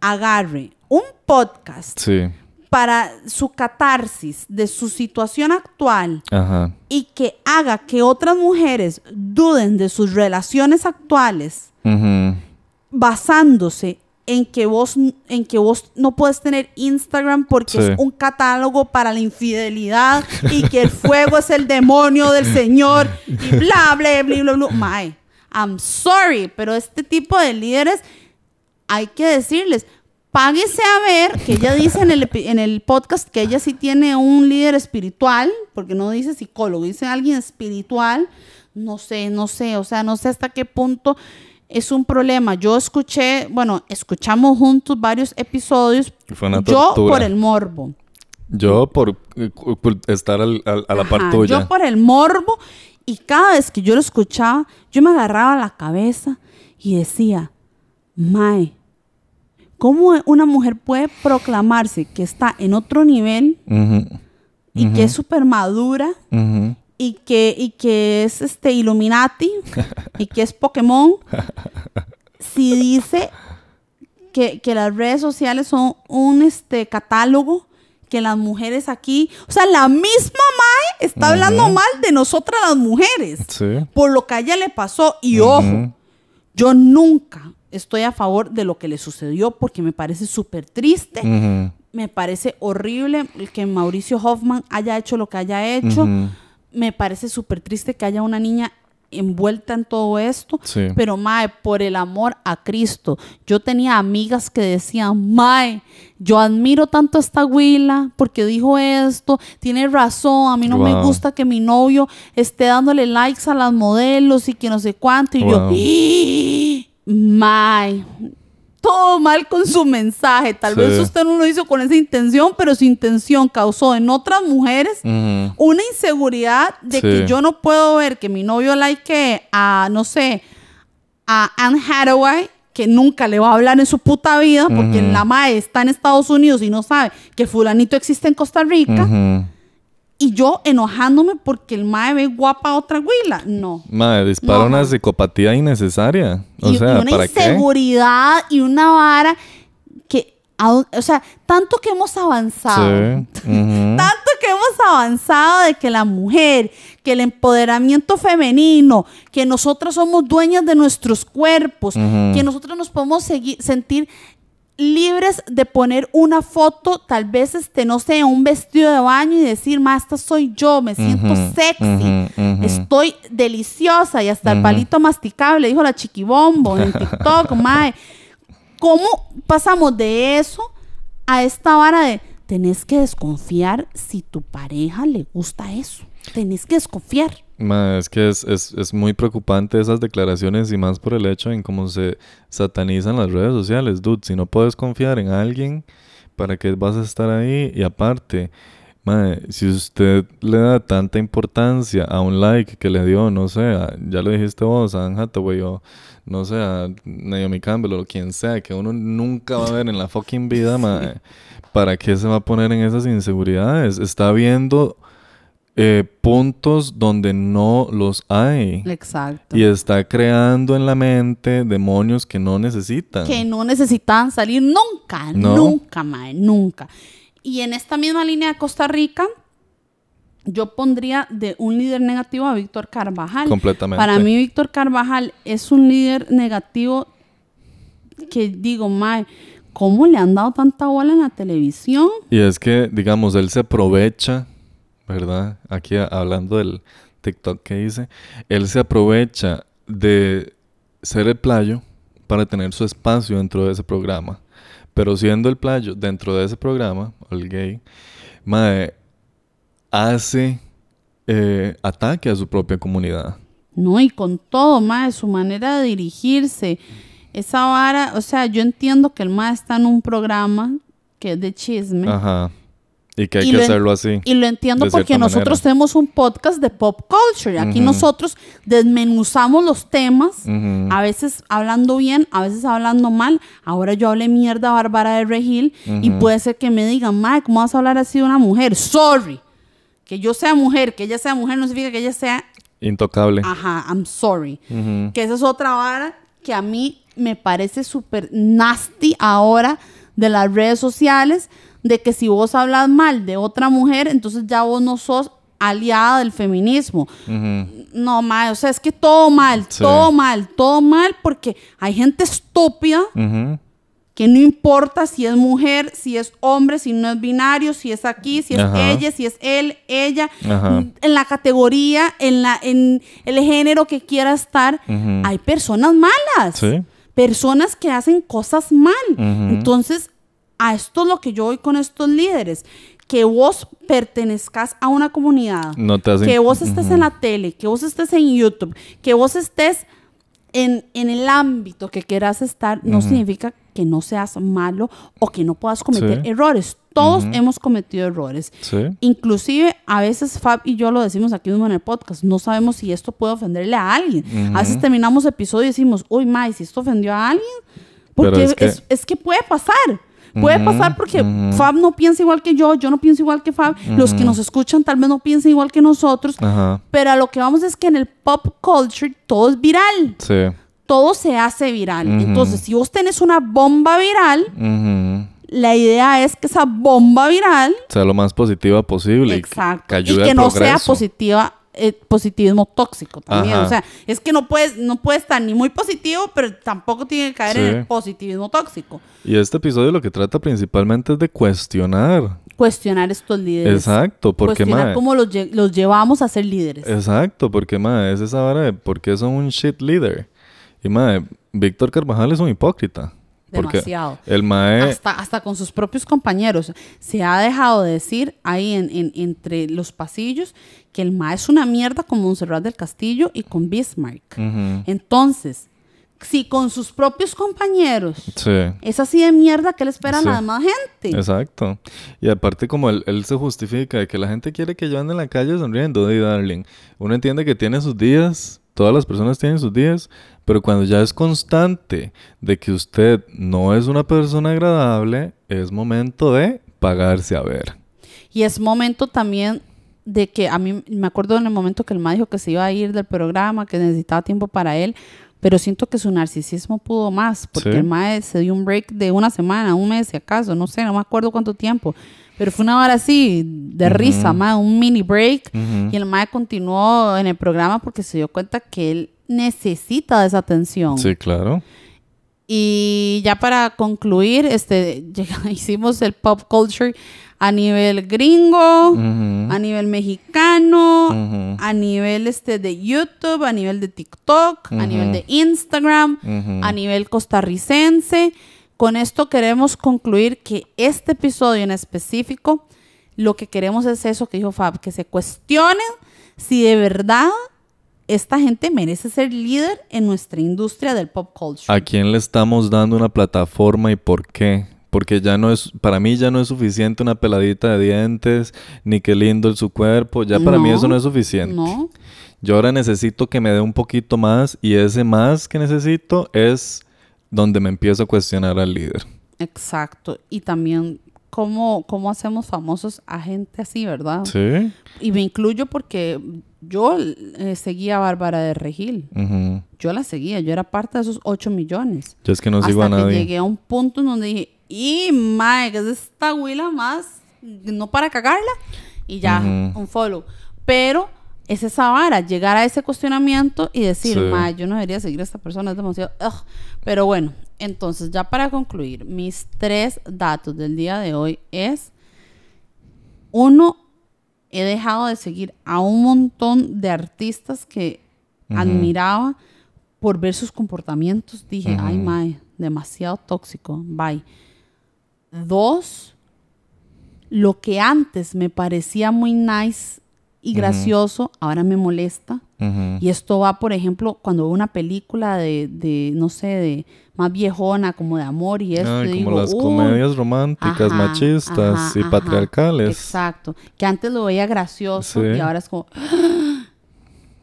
agarre un podcast Sí. para su catarsis de su situación actual Ajá. y que haga que otras mujeres duden de sus relaciones actuales basándose en que vos en que vos no puedes tener Instagram porque Sí. es un catálogo para la infidelidad y que el fuego es el demonio del Señor y bla bla bla bla bla. Mae, I'm sorry, pero este tipo de líderes hay que decirles, páguese a ver, que ella dice en el, en el podcast que ella sí tiene un líder espiritual, porque no dice psicólogo, dice alguien espiritual, no sé, no sé, o sea, no sé hasta qué punto es un problema. Yo escuché, bueno, escuchamos juntos varios episodios, Fue una yo por el morbo. Yo por, eh, por estar al- al- a la par Ajá, tuya. Yo por el morbo y cada vez que yo lo escuchaba, yo me agarraba la cabeza y decía, Mae, ¿cómo una mujer puede proclamarse que está en otro nivel y que es súper madura ujú. Y que, y que es este Illuminati y que es Pokémon si dice que, que las redes sociales son un este catálogo que las mujeres aquí, o sea, la misma Mae está hablando mal de nosotras las mujeres Sí. por lo que a ella le pasó y ojo, yo nunca estoy a favor de lo que le sucedió porque me parece súper triste, me parece horrible que Mauricio Hoffman haya hecho lo que haya hecho. Me parece súper triste que haya una niña envuelta en todo esto, Sí. pero Mae, por el amor a Cristo, yo tenía amigas que decían, Mae, yo admiro tanto a esta Willa porque dijo esto, tiene razón, a mí no me gusta que mi novio esté dándole likes a las modelos y que no sé cuánto, y yo. "Ih, Mae, todo mal con su mensaje. Tal Sí. vez usted no lo hizo con esa intención, pero su intención causó en otras mujeres una inseguridad de Sí. que yo no puedo ver que mi novio like a, no sé, a Anne Hathaway, que nunca le va a hablar en su puta vida, porque la madre está en Estados Unidos y no sabe que fulanito existe en Costa Rica, Ujú. Y yo enojándome porque el mae ve guapa a otra huila. No. Madre, dispara No, una psicopatía innecesaria. O y, sea, y una ¿para qué? inseguridad y una vara que, o sea, tanto que hemos avanzado. Sí. Tanto que hemos avanzado de que la mujer, que el empoderamiento femenino, que nosotros somos dueñas de nuestros cuerpos, que nosotros nos podemos seguir, sentir libres de poner una foto, tal vez, este, no sé, un vestido de baño y decir, ma, esta soy yo, me siento sexy, estoy deliciosa y hasta el palito masticable, dijo la chiquibombo en TikTok, mae. ¿Cómo pasamos de eso a esta vara de tenés que desconfiar si tu pareja le gusta eso? Tenés que desconfiar. Ma, es que es, es, es muy preocupante esas declaraciones y más por el hecho en cómo se satanizan las redes sociales. Dude, si no puedes confiar en alguien, ¿para qué vas a estar ahí? Y aparte, ma, si usted le da tanta importancia a un like que le dio, no sé, a- ya lo dijiste vos, a Anne Hathaway o no sé, a Naomi Campbell o quien sea, que uno nunca va a ver en la fucking vida, ma, ¿para qué se va a poner en esas inseguridades? Está viendo eh, puntos donde no los hay. Exacto. Y está creando en la mente demonios que no necesitan. Que no necesitaban salir nunca, No. nunca, mae, nunca. Y en esta misma línea de Costa Rica, yo pondría de un líder negativo a Víctor Carvajal. Completamente. Para mí, Víctor Carvajal es un líder negativo que digo, mae, ¿cómo le han dado tanta bola en la televisión? Y es que, digamos, él se aprovecha, ¿verdad? Aquí hablando del TikTok que hice, él se aprovecha de ser el playo para tener su espacio dentro de ese programa. Pero siendo el playo dentro de ese programa, el gay, mae, hace eh, ataque a su propia comunidad. No, y con todo, mae, su manera de dirigirse, esa vara, o sea, yo entiendo que el mae está en un programa que es de chisme. Ajá. Y que hay Y que hacerlo así. Y lo entiendo porque nosotros manera. tenemos un podcast de pop culture. Aquí nosotros desmenuzamos los temas, a veces hablando bien, a veces hablando mal. Ahora yo hablé mierda a Bárbara de Regil y Ujú. puede ser que me digan, Mae, ¿cómo vas a hablar así de una mujer? Sorry. Que yo sea mujer, que ella sea mujer no significa que ella sea, Intocable. ajá, I'm sorry. Que esa es otra vara que a mí me parece súper nasty ahora de las redes sociales, de que si vos hablas mal de otra mujer, entonces ya vos no sos aliada del feminismo. No, mal, o sea, es que todo mal, Sí. todo mal, todo mal, porque hay gente estúpida que no importa si es mujer, si es hombre, si no es binario, si es aquí, si es ella, si es él, ella, en la categoría, en, la, en el género que quiera estar, hay personas malas. Sí. Personas que hacen cosas mal. Entonces, a esto es lo que yo voy con estos líderes. Que vos pertenezcas a una comunidad. No te hacen- Que vos estés Ujú. en la tele, que vos estés en YouTube, que vos estés en, en el ámbito que quieras estar, no Ujú. significa que no seas malo o que no puedas cometer Sí. errores. Todos Ujú. hemos cometido errores. Sí. Inclusive a veces Fab y yo lo decimos aquí mismo en el podcast, no sabemos si esto puede ofenderle a alguien. A veces terminamos episodio y decimos, uy, Mai, si esto ofendió a alguien, porque es es que... que- Es, que puede pasar. Puede pasar porque. Fab no piensa igual que yo, yo no pienso igual que Fab, los que nos escuchan tal vez no piensen igual que nosotros, pero a lo que vamos es que en el pop culture todo es viral, Sí. todo se hace viral. Entonces, si vos tenés una bomba viral, la idea es que esa bomba viral Sea lo más positiva posible. y que- Exacto. Y que no sea positiva, eh, positivismo tóxico también. Ajá. O sea, es que no puedes, no puede estar ni muy positivo, pero tampoco tiene que caer en el positivismo tóxico. Y este episodio lo que trata principalmente es de cuestionar. Cuestionar estos líderes. Exacto, porque Cuestionar cómo los, lle- los llevamos a ser líderes. Exacto, porque mae, es esa vara de por qué son un shit leader. Y mae, Víctor Carvajal es un hipócrita. Demasiado. el mae Hasta, hasta con sus propios compañeros. Se ha dejado de decir ahí en, en- entre los pasillos que el MA es una mierda con Montserrat del Castillo y con Bismarck. Entonces, si con sus propios compañeros Sí. es así de mierda que le espera a Sí. la demás gente. Exacto. Y aparte como él, él se justifica de que la gente quiere que yo ande en la calle sonriendo, y darling. Uno entiende que tiene sus días, todas las personas tienen sus días, pero cuando ya es constante de que usted no es una persona agradable, es momento de pagarse a ver. Y es momento también de que a mí me acuerdo en el momento que el ma dijo que se iba a ir del programa, que necesitaba tiempo para él, pero siento que su narcisismo pudo más, porque Sí. el ma se dio un break de una semana, un mes si acaso, no sé, no me acuerdo cuánto tiempo, pero fue una hora así de risa, ma, un mini break, y el ma continuó en el programa porque se dio cuenta que él necesita de esa atención. Sí, claro. Y ya para concluir, este, hicimos el pop culture a nivel gringo, a nivel mexicano, a nivel este de YouTube, a nivel de TikTok, a nivel de Instagram, a nivel costarricense. Con esto queremos concluir que este episodio en específico, lo que queremos es eso que dijo Fab, que se cuestionen si de verdad esta gente merece ser líder en nuestra industria del pop culture. ¿A quién le estamos dando una plataforma y por qué? Porque ya no es, para mí ya no es suficiente una peladita de dientes, ni qué lindo es su cuerpo, ya para mí eso no es suficiente. No, Yo ahora necesito que me dé un poquito más y ese más que necesito es donde me empiezo a cuestionar al líder. exacto. Y también cómo, cómo hacemos famosos a gente así, ¿verdad? Sí. Y me incluyo porque yo eh, seguía a Bárbara de Regil. Ujú. Yo la seguía, yo era parte de esos 8 millones. Yo es que no Hasta sigo a que nadie. llegué a un punto en donde dije, y que es esta huila más, no para cagarla. Y ya, un follow. Pero es esa vara, llegar a ese cuestionamiento y decir, Sí. yo no debería seguir a esta persona, es demasiado. ugh". Pero bueno, entonces ya para concluir, mis tres datos del día de hoy es, uno, he dejado de seguir a un montón de artistas que admiraba por ver sus comportamientos. Dije, ay, mae, demasiado tóxico, bye. Dos, lo que antes me parecía muy nice y gracioso, ahora me molesta. Y esto va, por ejemplo, cuando veo una película de, de, no sé, de más viejona, como de amor y esto. Como digo, las "Uy". comedias románticas, Ajá, machistas ajá, y ajá. patriarcales. Exacto. Que antes lo veía gracioso Sí. y ahora es como...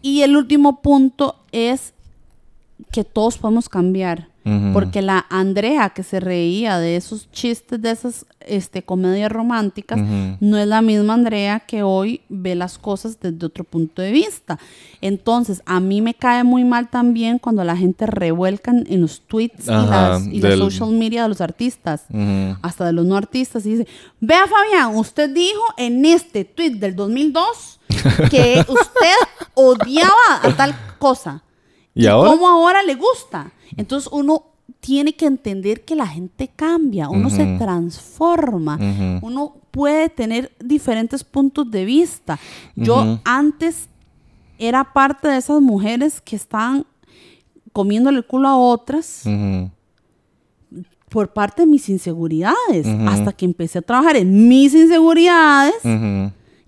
Y el último punto es que todos podemos cambiar. Porque la Andrea que se reía de esos chistes, de esas este, comedias románticas, no es la misma Andrea que hoy ve las cosas desde otro punto de vista. Entonces, a mí me cae muy mal también cuando la gente revuelca en los tweets y, las, y del- social media de los artistas hasta de los no artistas, y dice, vea Fabián, usted dijo en este tweet del 2002 que usted odiaba a tal cosa. ¿Y ahora? ¿Cómo ahora le gusta? Entonces uno tiene que entender que la gente cambia, uno se transforma, uno puede tener diferentes puntos de vista. Yo antes era parte de esas mujeres que estaban comiéndole el culo a otras por parte de mis inseguridades, hasta que empecé a trabajar en mis inseguridades.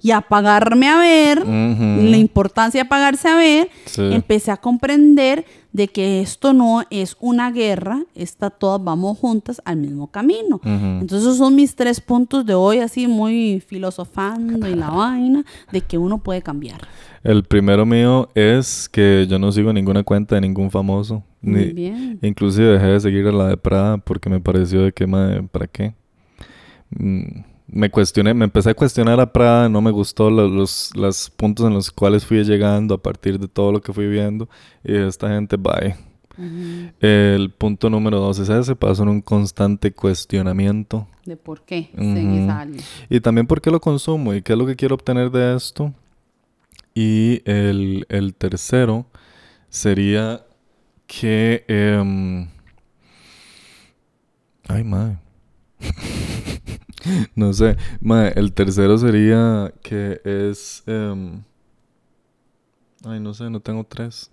Y a pagarme a ver, la importancia de pagarse a ver, Sí. empecé a comprender de que esto no es una guerra, esta todas vamos juntas al mismo camino. Entonces esos son mis tres puntos de hoy, así muy filosofando y la vaina, de que uno puede cambiar. El primero mío es que yo no sigo ninguna cuenta de ningún famoso. Muy Ni, bien. Inclusive dejé de seguir a la de Prada porque me pareció de que, madre, ¿para qué? Mm, me cuestioné, me empecé a cuestionar a Prada, no me gustó lo- los, los puntos en los cuales fui llegando a partir de todo lo que fui viendo. Y esta gente, bye. El punto número dos es ese, paso en un constante cuestionamiento. De por qué seguís a alguien. Y también por qué lo consumo y qué es lo que quiero obtener de esto. Y el, el tercero sería que... em, ay, madre. no sé. Madre, el tercero sería que es... em, ay, no sé, no tengo tres.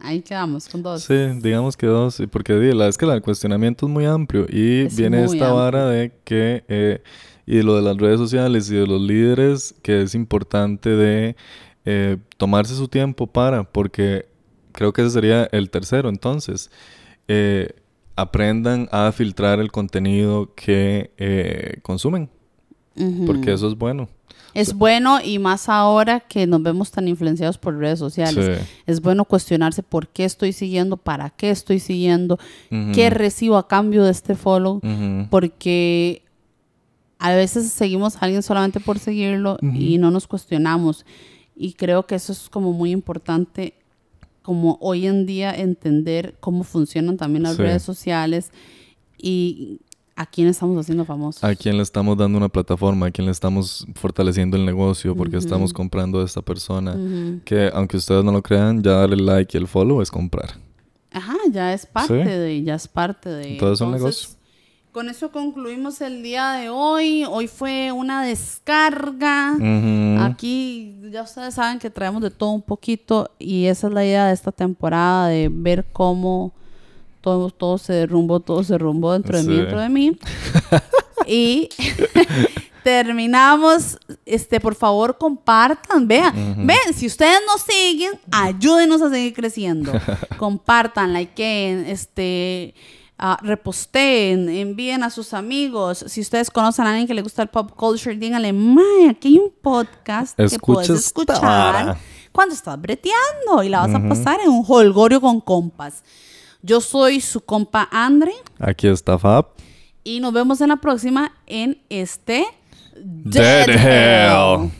Ahí quedamos con dos. Sí, digamos que dos, porque di, la, es que el cuestionamiento es muy amplio y Es viene esta vara de que, eh, y de lo de las redes sociales y de los líderes, que es importante de eh, tomarse su tiempo para, porque creo que ese sería el tercero, entonces, eh, aprendan a filtrar el contenido que eh, consumen, porque eso es bueno. Es bueno y más ahora que nos vemos tan influenciados por redes sociales. Sí. Es bueno cuestionarse por qué estoy siguiendo, para qué estoy siguiendo, Ujú. qué recibo a cambio de este follow, Ujú. porque a veces seguimos a alguien solamente por seguirlo y no nos cuestionamos. Y creo que eso es como muy importante, como hoy en día entender cómo funcionan también las Sí. redes sociales y a quién estamos haciendo famosos. ¿A quién le estamos dando una plataforma? ¿A quién le estamos fortaleciendo el negocio? Porque estamos comprando a esta persona. Que aunque ustedes no lo crean, ya darle like y el follow es comprar. Ajá, ya es parte Sí. de, ya es parte de. Entonces es un negocio. Con eso concluimos el día de hoy. Hoy fue una descarga. Aquí ya ustedes saben que traemos de todo un poquito y esa es la idea de esta temporada, de ver cómo todo, todo se derrumbó, todo se derrumbó dentro de mí, dentro de mí. y terminamos, este, por favor compartan, vean, ven, si ustedes nos siguen, ayúdenos a seguir creciendo. Compartan, likeen, este, ah, reposteen, envíen a sus amigos. Si ustedes conocen a alguien que le gusta el pop culture, díganle, mae, aquí hay un podcast que Escucha puedes esta escuchar vara". cuando estás breteando y la vas a pasar en un holgorio con compas. Yo soy su compa Andre Aquí está Fab. y nos vemos en la próxima en este Dead Hell.